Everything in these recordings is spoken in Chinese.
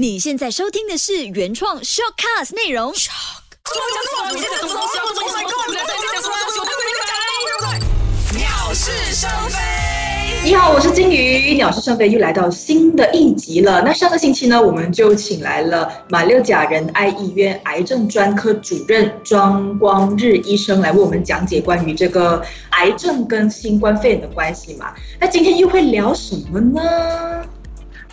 你现在收听的是原创 shortcast 内容。你好，我是金鱼。鸟是生非又来到新的一集了。那上个星期呢，我们就请来了马六甲仁爱医院癌症专科主任庄光日医生来为我们讲？解关于这个癌症跟新冠肺炎的关系嘛。那今天又会聊什么呢？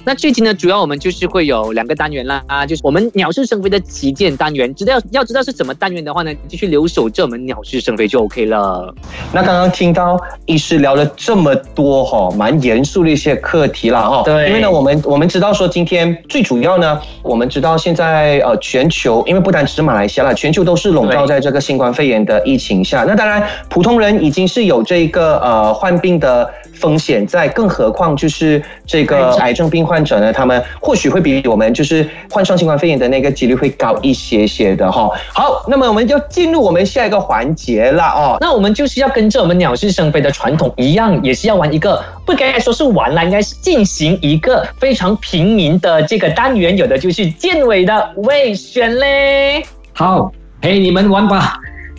那这集呢，主要我们就是会有两个单元啦，啊，就是我们鸟是生非的旗舰单元。知道要知道是什么单元的话呢，继续留守这门鸟是生非就 OK 了。那刚刚听到医师聊了这么多哈，蛮严肃的一些课题了哈。对因为呢，我们我们知道说今天最主要呢，我们知道现在呃全球，因为不单只是马来西亚了，全球都是笼罩在这个新冠肺炎的疫情下。那当然，普通人已经是有这个呃患病的风险在，更何况就是这个癌症病患患者呢，他们或许会比我们就是患上新冠肺炎的那个几率会高一些些的哈。好，那么我们就进入我们下一个环节了哦。那我们就是要跟着我们鸟是生非的传统一样，也是要玩一个不该说是玩啦，应该是进行一个非常平民的这个单元，有的就是建伟的未选嘞。好，陪你们玩吧。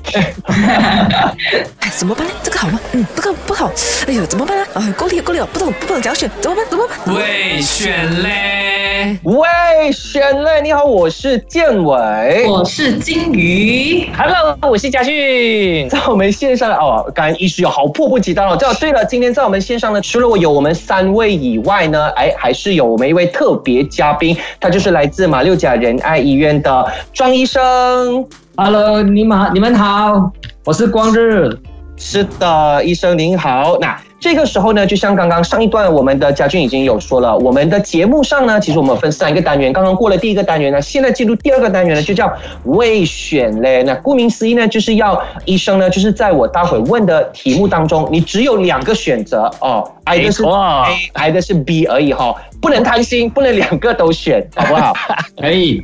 哎，怎么办呢？这个好吗？嗯，这个不好。哎呦，怎么办呢？啊，够力够力了，不懂不懂怎样选，怎么办？怎么办？未选嘞，喂，选嘞，你好，我是建伟。我是金鱼。Hello，我是嘉俊。在我们线上哦，刚刚医师有好迫不及待哦。这对了，今天在我们线上呢，除了我有我们三位以外呢，哎，还是有我们一位特别嘉宾，他就是来自马六甲仁爱医院的庄医生。Hello，你们好，你们好，我是光日。是的，医生您好。那这个时候呢，就像刚刚上一段我们的嘉俊已经有说了，我们的节目上呢，其实我们分三个单元，刚刚过了第一个单元呢，现在进入第二个单元呢，就叫未选嘞。那顾名思义呢，就是要医生呢，就是在我待会问的题目当中，你只有两个选择哦，挨的是 A，挨的是 B 而已哈、不能贪心，不能两个都选，好不好？可以，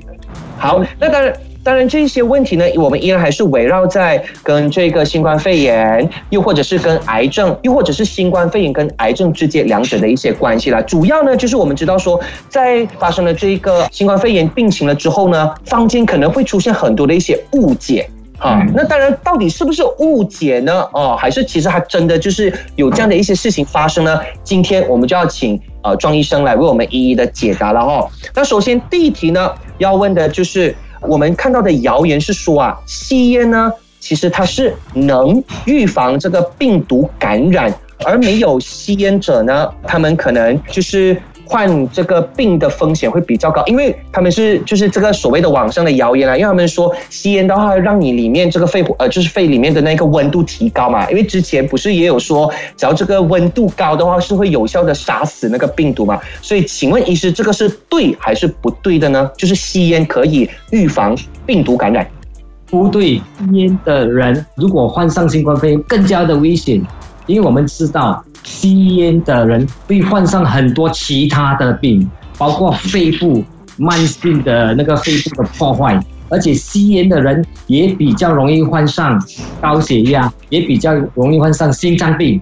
好，那当然。当然，这些问题呢，我们依然还是围绕在跟这个新冠肺炎，又或者是跟癌症，又或者是新冠肺炎跟癌症之间两者的一些关系啦。主要呢，就是我们知道说，在发生了这个新冠肺炎病情了之后呢，坊间可能会出现很多的一些误解。啊，那当然，到底是不是误解呢？哦，还是其实还真的就是有这样的一些事情发生呢？今天我们就要请呃庄医生来为我们一一的解答了哈。那首先第一题呢，要问的就是我们看到的谣言是说啊，吸烟呢，其实它是能预防这个病毒感染，而没有吸烟者呢，他们可能就是。患这个病的风险会比较高，因为他们是就是这个所谓的网上的谣言啊，因为他们说吸烟的话让你里面这个肺呃就是肺里面的那个温度提高嘛，因为之前不是也有说，只要这个温度高的话是会有效的杀死那个病毒嘛，所以请问医师这个是对还是不对的呢？就是吸烟可以预防病毒感染？不对，吸烟的人如果患上新冠肺炎更加的危险，因为我们知道吸烟的人会患上很多其他的病，包括肺部慢性的那个肺部的破坏，而且吸烟的人也比较容易患上高血压，也比较容易患上心脏病。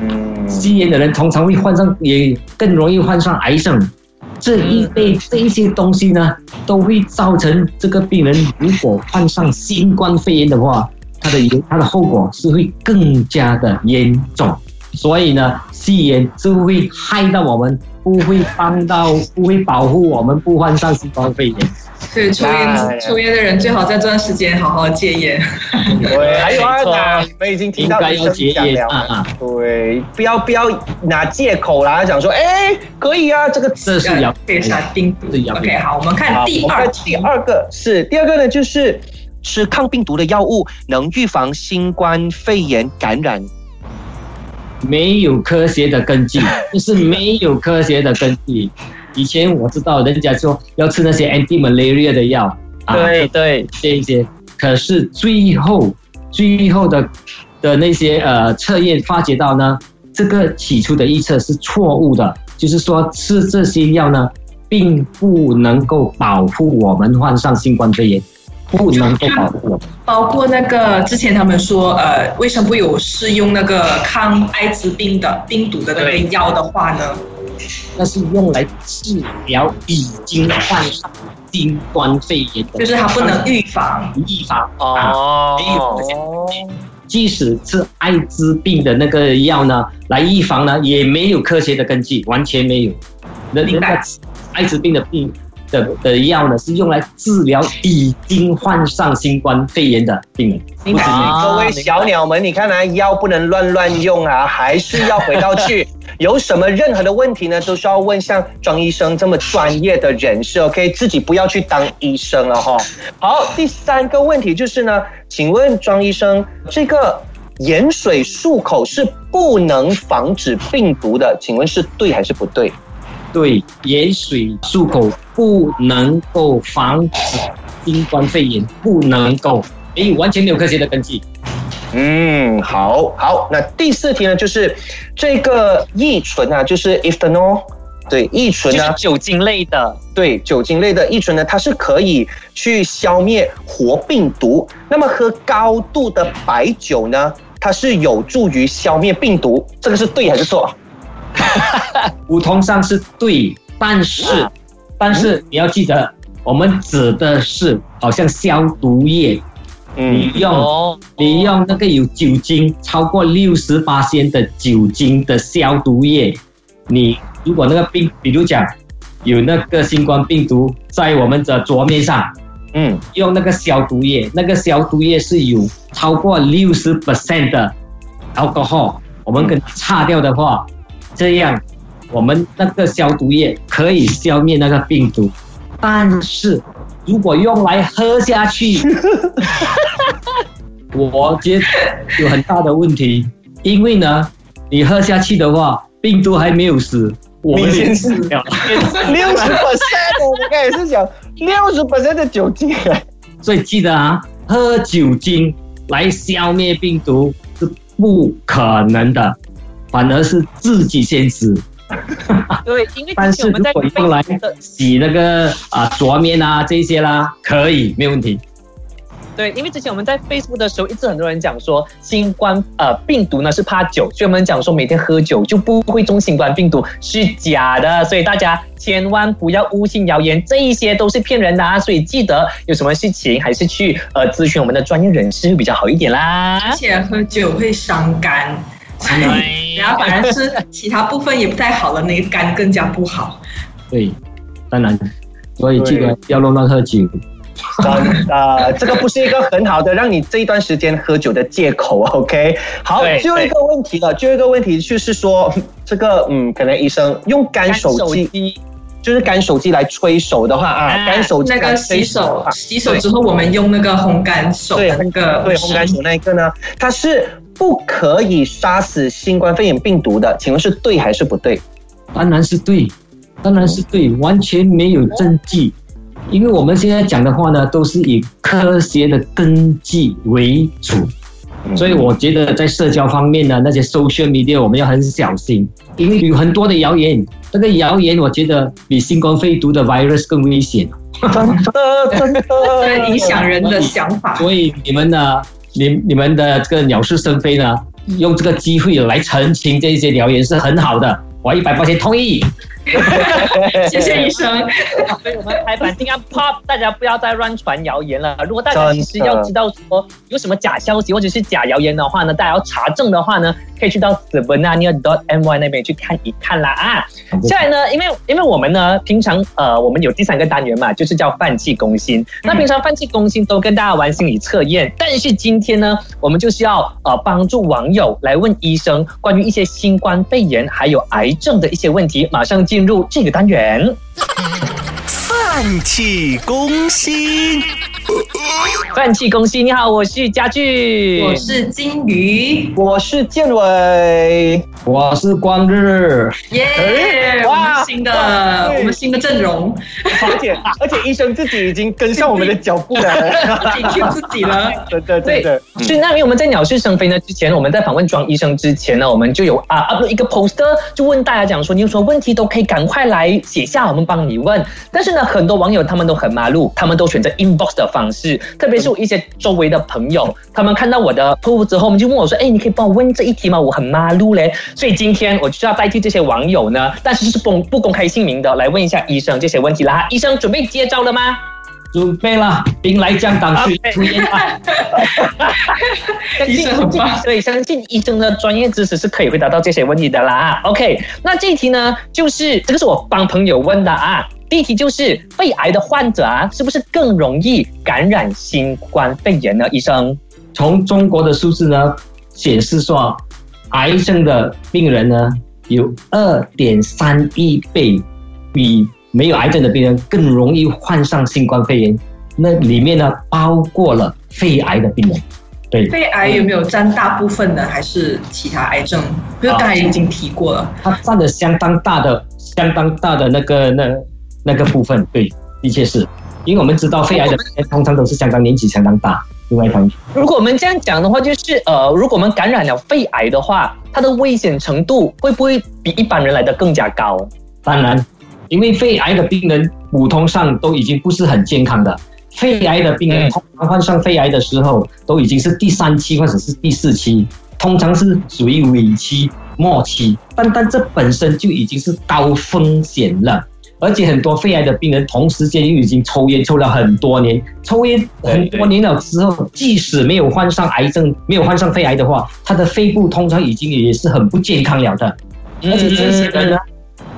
嗯，吸烟的人通常会患上，也更容易患上癌症。这一类这一些东西呢，都会造成这个病人如果患上新冠肺炎的话，他的它的后果是会更加的严重。所以呢，吸烟是会害到我们，不会帮到，不会保护我们不患上新冠肺炎。所以抽烟抽烟的人最好在这段时间好好戒烟。对，还有啊，没错你们已经听到医生该要戒讲了烟啊啊！对，不要不要拿借口啦，讲说，哎，可以啊，这个这是谣可以杀 OK，好，我们看第二题第。二个是第二个呢，就是吃抗病毒的药物能预防新冠肺炎感染。没有科学的根据，就是没有科学的根据。以前我知道人家说要吃那些 anti malaria 的药，啊，对对，这一些，可是最后最后的的那些呃测验发觉到呢，这个起初的预测是错误的，就是说吃这些药呢，并不能够保护我们患上新冠肺炎，不能够保护。包括那个之前他们说，呃，卫生部有试用那个抗艾滋病的病毒的那个药的话呢，那是用来治疗已经患上新冠肺炎的，就是它不能预防。预防啊。哦，没有科学根据即使是艾滋病的那个药呢，来预防呢，也没有科学的根据，完全没有。那那艾滋病的病的的药呢，是用来治疗已经患上新冠肺炎的病人。各位小鸟们，你看啊，药不能乱乱用啊，还是要回到去。有什么任何的问题呢，都需要问像庄医生这么专业的人士，OK，自己不要去当医生了哈。好，第三个问题就是呢，请问庄医生，这个盐水漱口是不能防止病毒的，请问是对还是不对？对，盐水漱口不能够防止新冠肺炎，不能够，没有完全没有科学的根据。嗯，好好。那第四题呢，就是这个乙醇啊，就是 ethanol，对，乙醇就是呢，酒精类的。对酒精类的乙醇呢，它是可以去消灭活病毒。那么喝高度的白酒呢，它是有助于消灭病毒，这个是对还是错？普通上是对，但是、但是你要记得，我们指的是好像消毒液，你用、哦，你用那个有酒精超过六十八仙的酒精的消毒液，你如果那个病，比如讲有那个新冠病毒在我们的桌面上，嗯，用那个消毒液，那个消毒液是有超过六十 percent 的 alcohol，我们跟它擦掉的话，这样我们那个消毒液可以消灭那个病毒，但是如果用来喝下去，我觉得有很大的问题，因为呢，你喝下去的话，病毒还没有死，我们先死了。六十 percent，我刚才也是讲六十 percent 的酒精。所以记得啊，喝酒精来消灭病毒是不可能的，反而是自己先死。对，因为但是我们在如果用来洗那个啊桌面啊这些啦，可以没问题。对，因为之前我们在 Facebook 的时候，一直很多人讲说新冠呃病毒呢是怕酒，所以我们讲说每天喝酒就不会中新冠病毒是假的，所以大家千万不要误信谣言，这一些都是骗人的啊！所以记得有什么事情还是去呃咨询我们的专业人士会比较好一点啦而。且喝酒会伤肝，然后反而是其他部分也不太好了，那个肝更加不好。对，当然，所以记得不要乱乱喝酒。真的，这个不是一个很好的让你这一段时间喝酒的借口，OK？好，最后一个问题了，最后一个问题就是说，这个嗯，可能医生用干手机，机就是干手机来吹手的话啊，啊干手机那个来吹洗手洗手之后，我们用那个烘干手对的那个对烘干手那一个呢，它是不可以杀死新冠肺炎病毒的，请问是对还是不对？当然是对，当然是对，完全没有证据。因为我们现在讲的话呢，都是以科学的根据为主，所以我觉得在社交方面呢，那些 social media 我们要很小心，因为有很多的谣言，那个谣言我觉得比新冠肺毒的 virus 更危险。真的真的 影响人的想法。所以你们呢，你你们的这个鸟是生非呢，用这个机会来澄清这些谣言是很好的，我一百块钱同意。谢谢医生。所以我们台版定要 pop，大家不要再乱传谣言了。如果大家其实要知道说有什么假消息或者是假谣言的话呢，大家要查证的话呢，可以去到 s b e n a n i a dot my 那边去看一看啦啊。下来呢，因为因为我们呢，平常呃，我们有第三个单元嘛，就是叫放弃攻心。那平常放弃攻心都跟大家玩心理测验，但是今天呢，我们就是要呃帮助网友来问医生关于一些新冠肺炎还有癌症的一些问题。马上进进入这个单元。泛气攻心，泛气攻心，你好，我是家具，我是金鱼，我是建伟，我是光日，耶！我们新的我们新的阵容，而且而且医生自己已经跟上我们的脚步了，自己 Q 自己了。真的真对的。，所以那因为我们在鸟事生非呢之前，我们在访问庄医生之前呢，我们就有啊 upload 一个 poster，就问大家讲说，你有什么问题都可以赶快来写下，我们帮你问。但是呢，很多网友他们都很麻路，他们都选择 inbox 的方式，特别是我一些周围的朋友，他们看到我的 post 之后，他们就问我说，哎，你可以帮我问这一题吗？我很麻路嘞。所以今天我就要代替这些网友呢，但是是公不公开姓名的，来问一下医生这些问题啦。医生准备接招了吗？准备了，兵来将挡，水出烟吧。相 信医生很棒所以相信医生的专业知识是可以回答到这些问题的啦。OK，那这一题呢，就是这个是我帮朋友问的啊。第一题就是肺癌的患者啊，是不是更容易感染新冠肺炎呢？医生，从中国的数字呢显示说，癌症的病人呢有二点三亿倍比没有癌症的病人更容易患上新冠肺炎。那里面呢包括了肺癌的病人，对，肺癌有没有占大部分呢？还是其他癌症？因为刚才已经提过了。它占了相当大的、相当大的那个那那个部分，对，的确是，因为我们知道肺癌的通常都是相当年纪相当大，另外一方面。如果我们这样讲的话，就是呃，如果我们感染了肺癌的话，它的危险程度会不会比一般人来的更加高？当然，因为肺癌的病人普通上都已经不是很健康的，肺癌的病人嗯通常患上肺癌的时候都已经是第三期或者是第四期，通常是属于尾期、末期，但但这本身就已经是高风险了。而且很多肺癌的病人同时间又已经抽烟抽了很多年，抽烟很多年了之后，即使没有患上癌症、没有患上肺癌的话，他的肺部通常已经也是很不健康了的。而且这些人呢，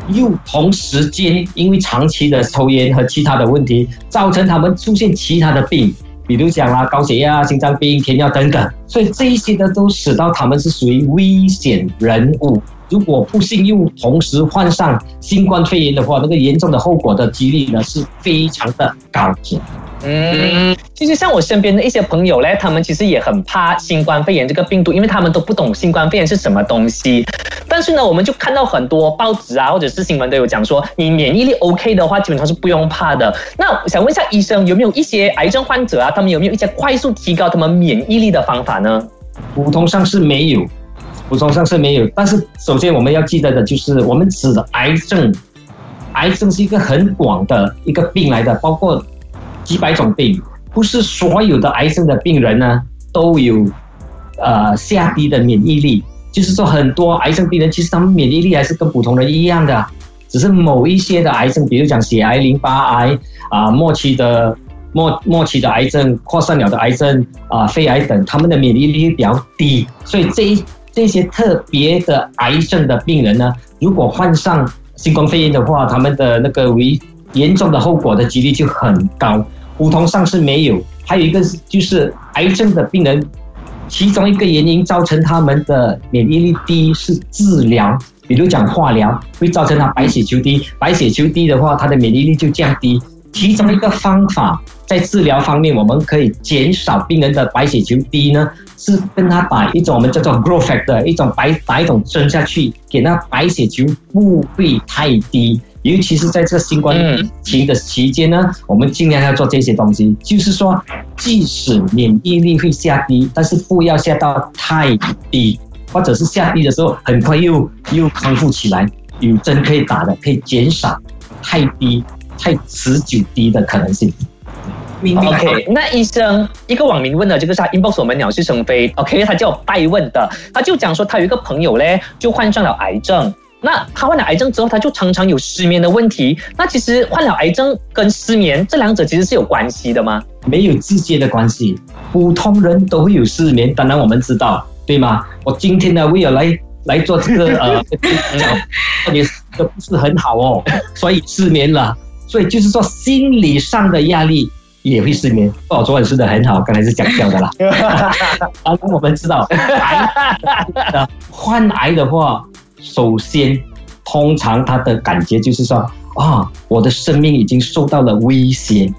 又同时间因为长期的抽烟和其他的问题，造成他们出现其他的病，比如讲啦高血压、心脏病、糖尿等等，所以这一些呢都使到他们是属于危险人物。如果不幸又同时患上新冠肺炎的话，那个严重的后果的几率呢是非常的高的。嗯，其实像我身边的一些朋友嘞，他们其实也很怕新冠肺炎这个病毒，因为他们都不懂新冠肺炎是什么东西。但是呢，我们就看到很多报纸啊，或者是新闻都有讲说，你免疫力 OK 的话，基本上是不用怕的。那我想问一下医生，有没有一些癌症患者啊，他们有没有一些快速提高他们免疫力的方法呢？普通上是没有，补充上是没有。但是首先我们要记得的就是，我们指的癌症，癌症是一个很广的一个病来的，包括几百种病，不是所有的癌症的病人呢都有呃下低的免疫力。就是说，很多癌症病人其实他们免疫力还是跟普通人一样的，只是某一些的癌症，比如讲血癌、淋巴癌啊、末期的末末期的癌症、扩散了的癌症啊、肺癌等，他们的免疫力比较低，所以这一这些特别的癌症的病人呢，如果患上新冠肺炎的话，他们的那个危严重的后果的几率就很高。普通上是没有，还有一个就是癌症的病人，其中一个原因造成他们的免疫力低是治疗，比如讲化疗会造成他白血球低，白血球低的话，他的免疫力就降低。其中一个方法在治疗方面，我们可以减少病人的白血球低呢，是跟他把一种我们叫做 growth factor 一种白白种针下去，给他白血球不会太低。尤其是在这新冠疫情的期间呢，我们尽量要做这些东西，就是说，即使免疫力会下低，但是不要下到太低，或者是下低的时候很快又又康复起来，有针可以打的，可以减少太低、太持久低的可能性。明白。OK，那医生一个网民问的这个是他 inbox 我们鸟是生非，OK，他叫我代问的，他就讲说他有一个朋友嘞，就患上了癌症。那他患了癌症之后，他就常常有失眠的问题。那其实患了癌症跟失眠这两者其实是有关系的吗？没有直接的关系，普通人都会有失眠，当然我们知道，对吗？我今天呢，为了来来做这个 呃，也都不是很好哦，所以失眠了。所以就是说，心理上的压力也会失眠。哦，昨晚睡得很好，刚才是讲笑的啦。当然我们知道，癌患癌的话，首先通常他的感觉就是说啊，我的生命已经受到了威胁。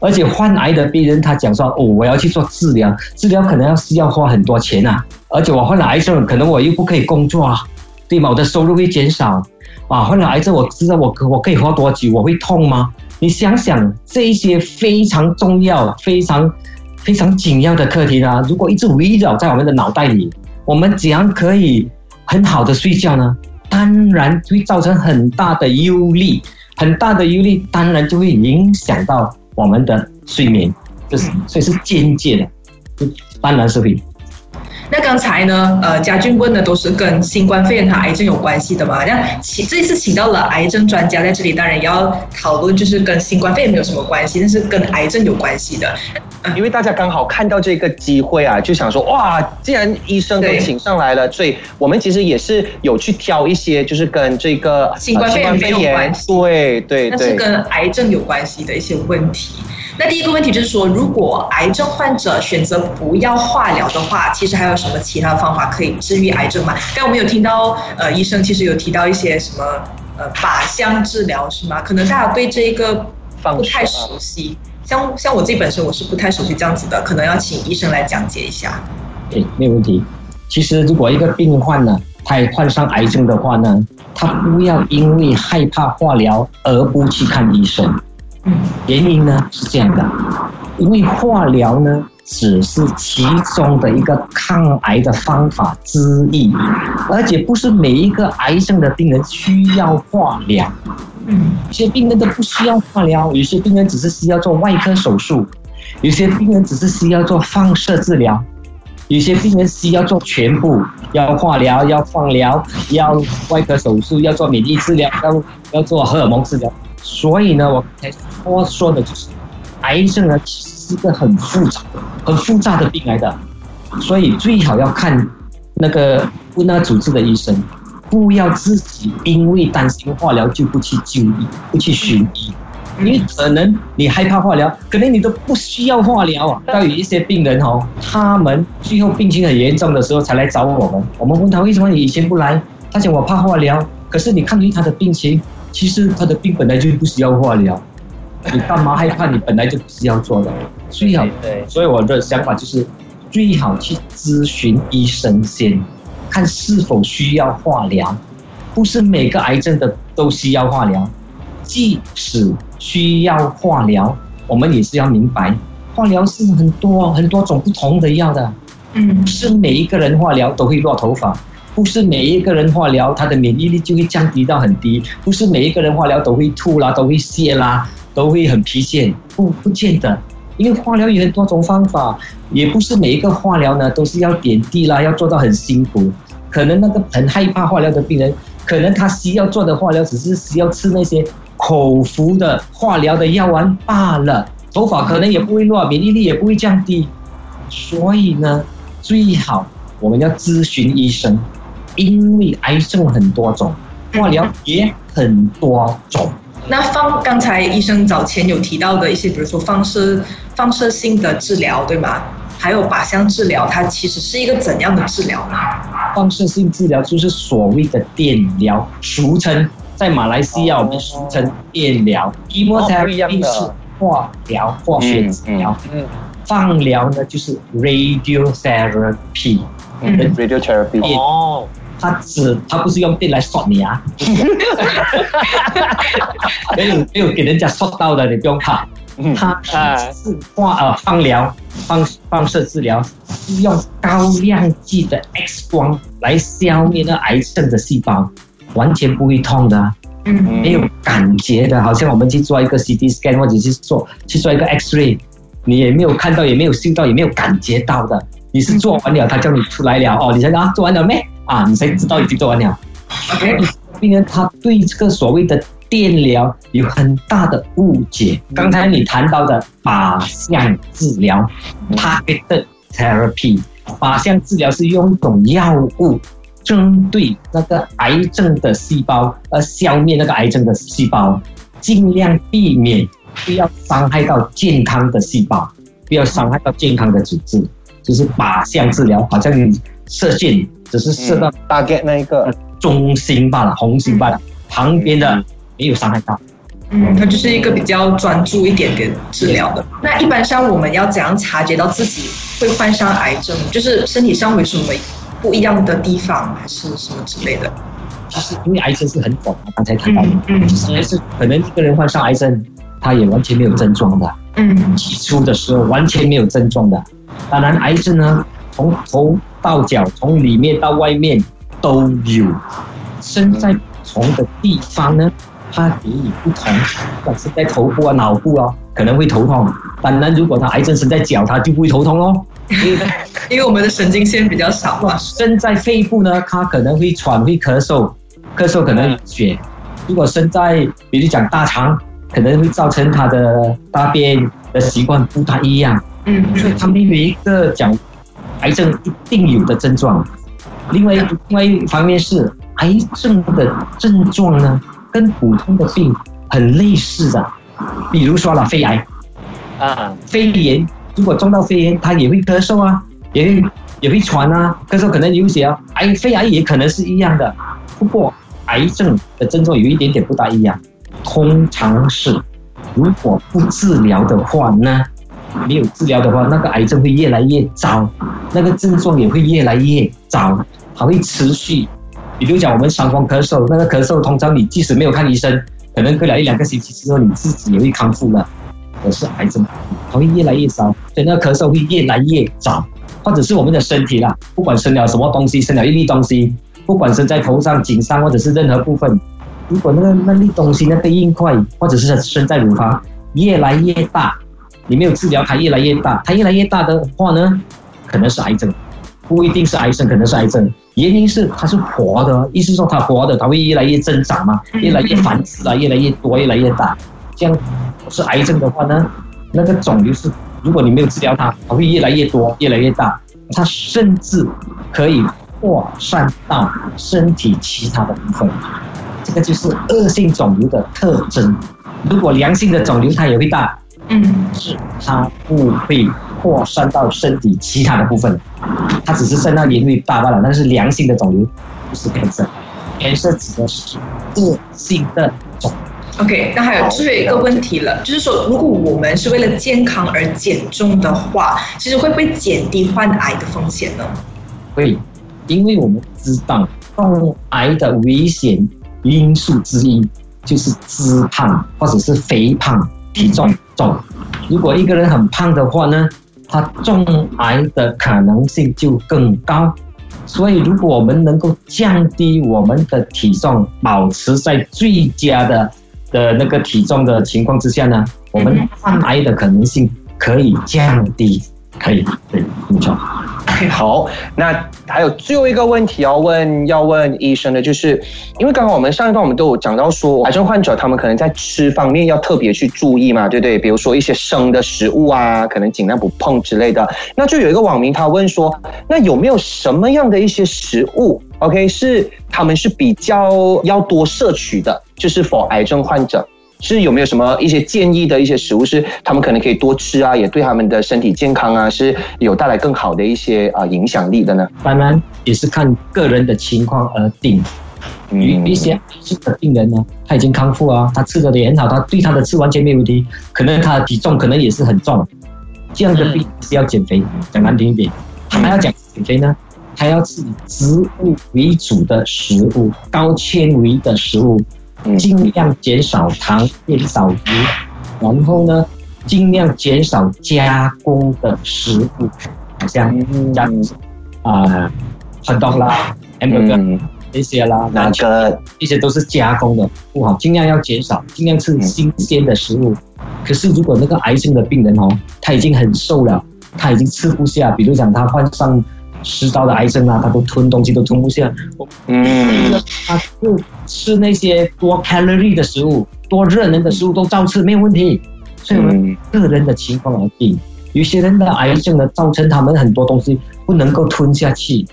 而且患癌的病人，他讲说，哦，我要去做治疗，治疗可能要是要花很多钱啊，而且我患了癌症，可能我又不可以工作啊，对吗？我的收入会减少，啊，患了癌症，我知道我可我可以活多久，我会痛吗？你想想这一些非常重要、非常非常紧要的课题呢，如果一直围绕在我们的脑袋里，我们怎样可以很好的睡觉呢？当然会造成很大的忧虑，很大的忧虑，当然就会影响到我们的睡眠，这是所以是间接的，当然是会。那刚才呢，呃，嘉俊问的都是跟新冠肺炎和癌症有关系的嘛？那请这次请到了癌症专家在这里，当然也要讨论，就是跟新冠肺炎没有什么关系，但是跟癌症有关系的。因为大家刚好看到这个机会啊，就想说哇，既然医生都请上来了，所以我们其实也是有去挑一些，就是跟这个新冠肺炎没有关系，对对对，但是跟癌症有关系的一些问题。那第一个问题就是说，如果癌症患者选择不要化疗的话，其实还有什么其他方法可以治愈癌症吗？刚我们有听到，呃，医生其实有提到一些什么，呃，靶向治疗是吗？可能大家对这个不太熟悉。像像我自己本身我是不太熟悉这样子的，可能要请医生来讲解一下。诶，没有问题。其实如果一个病患呢，他患上癌症的话呢，他不要因为害怕化疗而不去看医生。原因呢是这样的，因为化疗呢只是其中的一个抗癌的方法之一，而且不是每一个癌症的病人需要化疗。嗯，有些病人都不需要化疗，有些病人只是需要做外科手术，有些病人只是需要做放射治疗，有些病人需要做全部，要化疗、要放疗、要外科手术、要做免疫治疗、要要做荷尔蒙治疗。所以呢，我刚才说说的就是，癌症呢其实是个很复杂、很复杂的病来的，所以最好要看那个问那主治的医生，不要自己因为担心化疗就不去就医、不去寻医，因为可能你害怕化疗，可能你都不需要化疗啊。但有一些病人哦，他们最后病情很严重的时候才来找我们，我们问他为什么你以前不来，他讲我怕化疗，可是你看对他的病情。其实他的病本来就不需要化疗，你干嘛害怕？你本来就不需要做的，最好。对，所以我的想法就是，最好去咨询医生先，看是否需要化疗。不是每个癌症的都需要化疗，即使需要化疗，我们也是要明白，化疗是很多很多种不同的药的。嗯，不是每一个人化疗都会落头发。不是每一个人化疗，他的免疫力就会降低到很低。不是每一个人化疗都会吐啦，都会泻啦，都会很疲倦。不，不见得，因为化疗有很多种方法，也不是每一个化疗呢都是要点滴啦，要做到很辛苦。可能那个很害怕化疗的病人，可能他需要做的化疗只是需要吃那些口服的化疗的药丸罢了，头发可能也不会落，免疫力也不会降低。所以呢，最好我们要咨询医生。因为癌症很多种，化疗也很多种。那放刚才医生早前有提到的一些，比如说放射放射性的治疗，对吗？还有靶向治疗，它其实是一个怎样的治疗呢？放射性治疗就是所谓的电疗，俗称在马来西亚我们俗称电疗。chemotherapy 是化疗，化学治疗。嗯。放疗呢就是 radiotherapy。嗯，radiotherapy。哦。他只他不是用电来刷你啊，没有没有给人家刷到的，你不用怕。他是化呃放疗放放射治疗，是用高量剂的 X 光来消灭那癌症的细胞，完全不会痛的，嗯，没有感觉的，好像我们去做一个 CT scan 或者去做去做一个 X ray，你也没有看到，也没有嗅到，也没有感觉到的。你是做完了，他叫你出来了哦，你才啊做完了没？啊，你才知道已经做完了。病人他对这个所谓的电疗有很大的误解。刚才你谈到的靶向治疗 （targeted therapy），靶向治疗是用一种药物针对那个癌症的细胞，而消灭那个癌症的细胞，尽量避免不要伤害到健康的细胞，不要伤害到健康的组织，就是靶向治疗，好像射线。只是射到大概那一个中心罢了，红心罢了，旁边的没有伤害到。嗯，它就是一个比较专注一点点治疗的。那一般上我们要怎样察觉到自己会患上癌症？就是身体上有什么不一样的地方，还是什么之类的？其实因为癌症是很广的，刚才谈到的，嗯嗯其实是可能一个人患上癌症，他也完全没有症状的，嗯起初的时候完全没有症状的。当然，癌症呢，从头到脚，从里面到外面都有。身在不同的地方呢，它给予不同。不管是在头部啊、脑部啊，可能会头痛。当然，如果他癌症生在脚，他就不会头痛咯。因为我们的神经线比较少嘛。生在肺部呢，它可能会喘、会咳嗽，咳嗽可能有血。如果生在，比如讲大肠，可能会造成他的大便的习惯不太一样。嗯所以他们有一个讲癌症一定有的症状。另外，另外一方面是癌症的症状呢，跟普通的病很类似的，比如说了肺癌、啊，肺炎，如果中到肺炎，它也会咳嗽啊，也会也会喘啊，咳嗽可能流血啊，癌肺癌也可能是一样的。不过癌症的症状有一点点不大一样，通常是如果不治疗的话呢，没有治疗的话，那个癌症会越来越糟，那个症状也会越来越糟，它会持续。比如讲我们伤风咳嗽，那个咳嗽通常你即使没有看医生，可能过了一两个星期之后，你自己也会康复了。可是癌症它会越来越糟，所以那个咳嗽会越来越早，或者是我们的身体啦，不管生了什么东西，生了一粒东西，不管生在头上、颈上或者是任何部分，如果那个那粒东西那个硬块，或者是生在乳房越来越大，你没有治疗它越来越大，它越来越大的话呢，可能是癌症，不一定是癌症，可能是癌症。原因是它是活的，意思说它活的，它会越来越增长嘛，越来越繁殖啊，越来越多，越来越大。这样是癌症的话呢，那个肿瘤是，如果你没有治疗它，它会越来越多，越来越大，它甚至可以扩散到身体其他的部分。这个就是恶性肿瘤的特征。如果良性的肿瘤它也会大，嗯是它不会扩散到身体其他的部分，它只是在那里会大罢了。但是良性的肿瘤不是 cancer，cancer 指的是恶性的肿瘤。，OK，那还有最后一个问题了，就是说，如果我们是为了健康而减重的话，其实会不会减低患癌的风险呢？会，因为我们知道患癌的危险因素之一就是脂胖或者是肥胖、体重重。如果一个人很胖的话呢，他中癌的可能性就更高。所以，如果我们能够降低我们的体重，保持在最佳的的那个体重的情况之下呢，我们患癌的可能性可以降低，可以，可以，没错。好，那还有最后一个问题要问，要问医生的，就是因为刚刚我们上一段我们都有讲到说，癌症患者他们可能在吃方面要特别去注意嘛，对不对？比如说一些生的食物啊，可能尽量不碰之类的。那就有一个网民他问说，那有没有什么样的一些食物，OK，是他们是比较要多摄取的，就是否癌症患者？是有没有什么一些建议的一些食物是他们可能可以多吃啊，也对他们的身体健康啊是有带来更好的一些啊、影响力的呢？当然也是看个人的情况而定。有一些癌症的病人呢，他已经康复啊，他吃的也很好，他对他的吃完全没有问题，可能他的体重可能也是很重，这样的病是要减肥，讲难听一点，他还要讲减肥呢，还要吃以植物为主的食物，高纤维的食物，尽量减少糖，减少油，然后呢，尽量减少加工的食物，好像加啊、很多啦，hamburger、嗯，这些啦，那个这些都是加工的，不好，尽量要减少，尽量吃新鲜的食物。可是如果那个癌症的病人哦，他已经很瘦了，他已经吃不下，比如讲他患上食道的癌症啊，他都吞东西都吞不下，嗯他就吃那些多 calorie 的食物、多热能的食物都照吃没有问题。所以我们嗯个人的情况而定。有些人的癌症呢，造成他们很多东西不能够吞下去，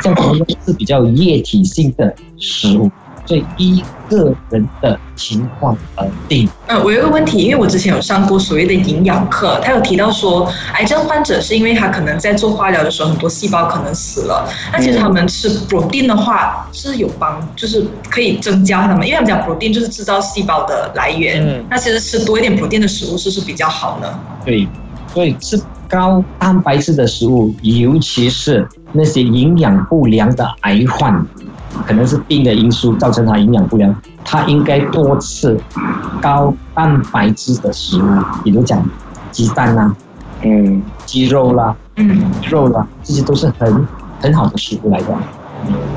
这样可能是比较液体性的食物，所以依个人的情况而定。嗯，我有一个问题，因为我之前有上过所谓的营养课，他有提到说，癌症患者是因为他可能在做化疗的时候，很多细胞可能死了，那其实他们吃 protein 的话是有帮，就是可以增加他们，因为他们讲 protein 就是制造细胞的来源，嗯那其实吃多一点 protein 的食物是不是比较好呢？对，所以吃高蛋白质的食物，尤其是那些营养不良的癌患，可能是病的因素造成他营养不良，他应该多吃高蛋白质的食物，比如讲鸡蛋啦、嗯，鸡肉啦、嗯，肉啦，这些都是很很好的食物来的。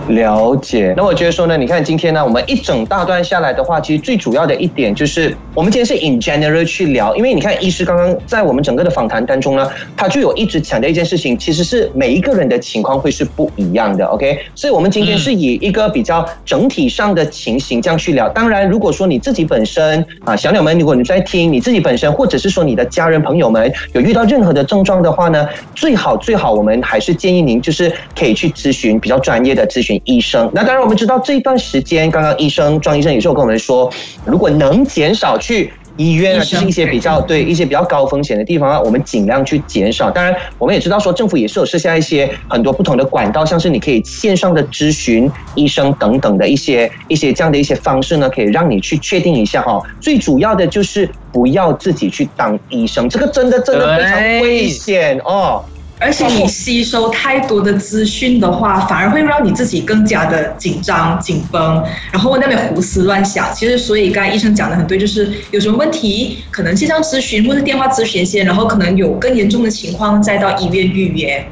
了解。那我觉得说呢，你看今天呢，我们一整大段下来的话，其实最主要的一点就是，我们今天是 in general 去聊，因为你看医师刚刚在我们整个的访谈当中呢，他就有一直强调一件事情，其实是每一个人的情况会是不一样的，OK？所以我们今天是以一个比较整体上的情形这样去聊。当然，如果说你自己本身啊，小鸟们，如果你在听，你自己本身或者是说你的家人朋友们有遇到任何的症状的话呢，最好最好我们还是建议您就是可以去咨询比较专业的咨询医生。那当然，我们知道这一段时间，刚刚医生庄医生也是有跟我们说，如果能减少去。医院啊，就是一些比较对一些比较高风险的地方啊，我们尽量去减少。当然，我们也知道说政府也是有设下一些很多不同的管道，像是你可以线上的咨询医生等等的一些一些这样的一些方式呢，可以让你去确定一下哈、最主要的就是不要自己去当医生，这个真的真的非常危险哦。而且你吸收太多的资讯的话，反而会让你自己更加的紧张、紧绷，然后那边胡思乱想。其实，所以刚才医生讲的很对，就是有什么问题，可能线上咨询或者电话咨询先，然后可能有更严重的情况再到医院预约。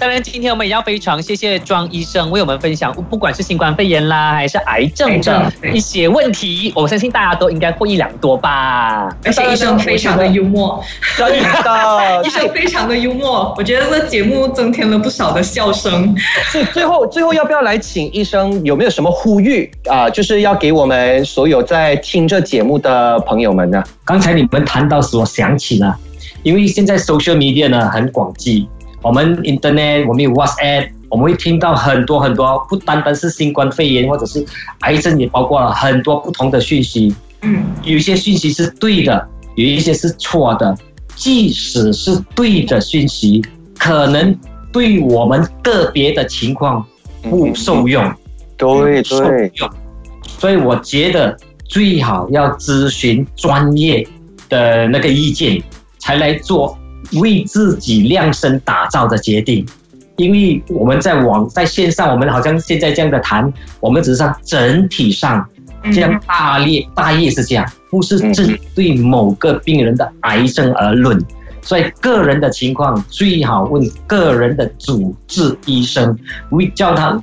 当然，今天我们也要非常谢谢庄医生为我们分享，不管是新冠肺炎啦，还是癌症的一些问题，我相信大家都应该获益良多吧。而且医生非常的 幽默，真的 医生非常的幽默，我觉得这节目增添了不少的笑声。最 最后最后要不要来请医生有没有什么呼吁啊、就是要给我们所有在听这节目的朋友们呢？刚才你们谈到时，我想起了，因为现在 social media 呢很广济，我们 internet，我们有 WhatsApp，我们会听到很多很多，不单单是新冠肺炎或者是癌症，也包括了很多不同的讯息。嗯，有一些讯息是对的，有一些是错的。即使是对的讯息，可能对我们个别的情况不受用。对受用。所以我觉得最好要咨询专业的那个意见，才来做为自己量身打造的决定。因为我们在网在线上，我们好像现在这样的谈，我们只是上整体上嗯这样大列大业是这样，不是针对某个病人的癌症而论。所以个人的情况最好问个人的主治医生，为叫他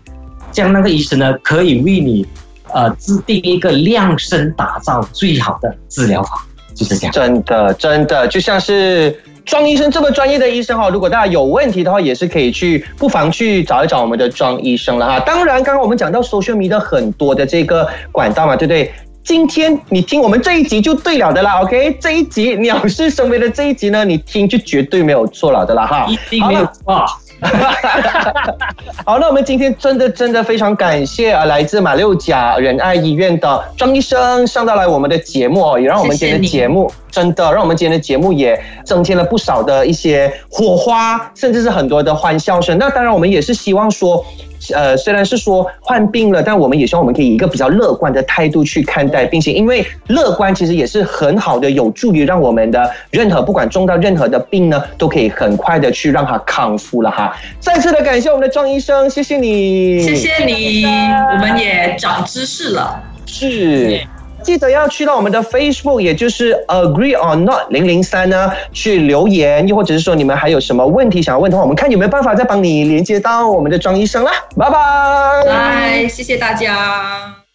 这样那个医生呢，可以为你呃制定一个量身打造最好的治疗法，就是这样。真的真的，就像是庄医生这么专业的医生哈，如果大家有问题的话，也是可以去不妨去找一找我们的庄医生了哈。当然，刚刚我们讲到 social media 很多的这个管道嘛，对不对？今天你听我们这一集就对了的啦，OK？这一集鸟是生非的这一集呢，你听就绝对没有错了的啦哈。一定没有错。好，那我们今天真的真的非常感谢啊，来自马六甲仁爱医院的张医生上到来我们的节目哦，也让我们今天的节目真的让我们今天的节目也增添了不少的一些火花，甚至是很多的欢笑声。那当然，我们也是希望说。呃，虽然是说患病了，但我们也希望我们可以以一个比较乐观的态度去看待病情，因为乐观其实也是很好的，有助于让我们的任何不管中到任何的病呢，都可以很快的去让它康复了哈。再次的感谢我们的庄医生，谢谢你，谢谢你，我们也长知识了。是。记得要去到我们的 Facebook，也就是 Agree or Not 零零三呢，去留言，又或者是说你们还有什么问题想要问的话，我们看有没有办法再帮你连接到我们的庄医生啦。拜拜。拜，谢谢大家。